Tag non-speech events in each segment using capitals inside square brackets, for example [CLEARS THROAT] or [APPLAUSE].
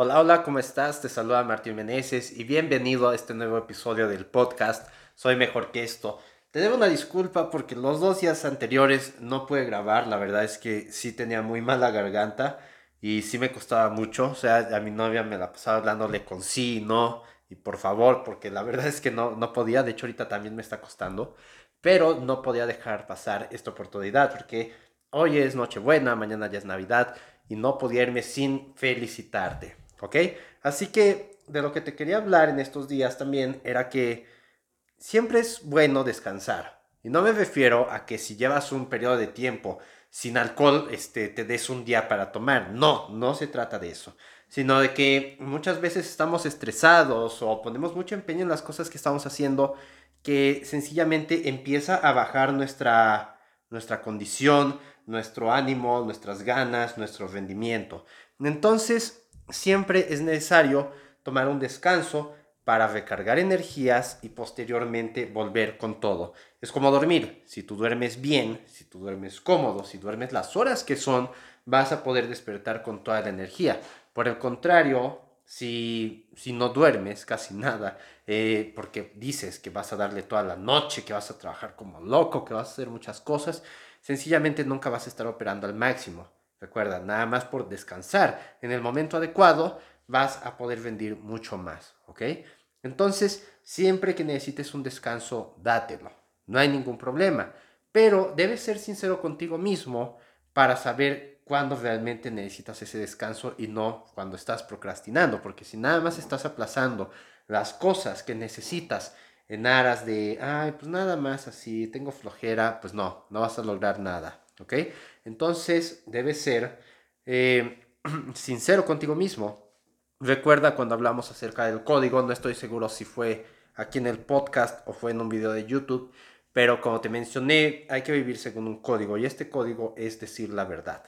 Hola, hola, ¿cómo estás? Te saluda Martín Meneses y bienvenido a este nuevo episodio del podcast Soy Mejor que esto. Te debo una disculpa porque los dos días anteriores no pude grabar, la verdad es que sí tenía muy mala garganta y sí me costaba mucho, o sea, a mi novia me la pasaba hablándole con sí y no y por favor, porque la verdad es que no, no podía, de hecho ahorita también me está costando, pero no podía dejar pasar esta oportunidad porque hoy es Nochebuena, mañana ya es Navidad y no podía irme sin felicitarte. ¿Ok? Así que de lo que te quería hablar en estos días también era que siempre es bueno descansar. Y no me refiero a que si llevas un periodo de tiempo sin alcohol, este, te des un día para tomar. No, no se trata de eso. Sino de que muchas veces estamos estresados o ponemos mucho empeño en las cosas que estamos haciendo que sencillamente empieza a bajar nuestra, nuestra condición, nuestro ánimo, nuestras ganas, nuestro rendimiento. Entonces, siempre es necesario tomar un descanso para recargar energías y posteriormente volver con todo. Es como dormir. Si tú duermes bien, si tú duermes cómodo, si duermes las horas que son, vas a poder despertar con toda la energía. Por el contrario, si, si no duermes casi nada, eh, porque dices que vas a darle toda la noche, que vas a trabajar como loco, que vas a hacer muchas cosas, sencillamente nunca vas a estar operando al máximo. Recuerda, nada más por descansar en el momento adecuado vas a poder vender mucho más, ¿ok? Entonces, siempre que necesites un descanso, dátelo. No hay ningún problema. Pero debes ser sincero contigo mismo para saber cuándo realmente necesitas ese descanso y no cuando estás procrastinando. Porque si nada más estás aplazando las cosas que necesitas en aras de, ay, pues nada más así, tengo flojera, pues no, no vas a lograr nada. ¿Ok? Entonces, debes ser eh, [CLEARS THROAT] sincero contigo mismo. Recuerda cuando hablamos acerca del código, no estoy seguro si fue aquí en el podcast o fue en un video de YouTube, pero como te mencioné, hay que vivir según un código y este código es decir la verdad.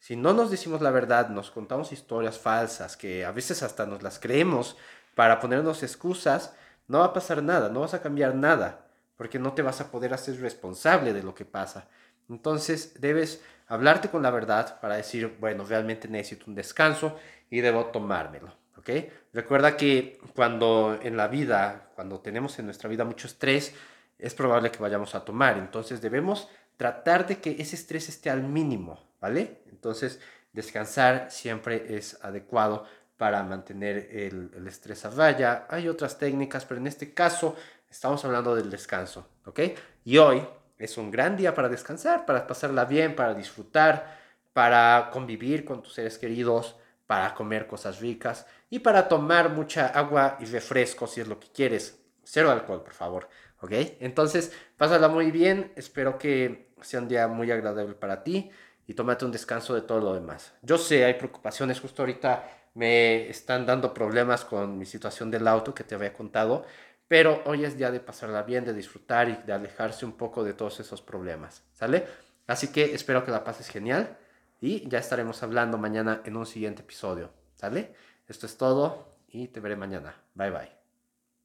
Si no nos decimos la verdad, nos contamos historias falsas que a veces hasta nos las creemos para ponernos excusas, no va a pasar nada, no vas a cambiar nada, porque no te vas a poder hacer responsable de lo que pasa. Entonces debes hablarte con la verdad para decir, bueno, realmente necesito un descanso y debo tomármelo. ¿ok? Recuerda que cuando en la vida, cuando tenemos en nuestra vida mucho estrés, es probable que vayamos a tomar. Entonces debemos tratar de que ese estrés esté al mínimo, ¿vale? Entonces descansar siempre es adecuado para mantener el, el estrés a raya. Hay otras técnicas, pero en este caso estamos hablando del descanso, ¿ok? Y hoy es un gran día para descansar, para pasarla bien, para disfrutar, para convivir con tus seres queridos, para comer cosas ricas y para tomar mucha agua y refresco si es lo que quieres. Cero alcohol, por favor. ¿Ok? Entonces, pásala muy bien. Espero que sea un día muy agradable para ti y tómate un descanso de todo lo demás. Yo sé, hay preocupaciones. Justo ahorita me están dando problemas con mi situación del auto que te había contado. Pero hoy es día de pasarla bien, de disfrutar y de alejarse un poco de todos esos problemas, ¿sale? Así que espero que la pases genial y ya estaremos hablando mañana en un siguiente episodio, ¿sale? Esto es todo y te veré mañana. Bye bye.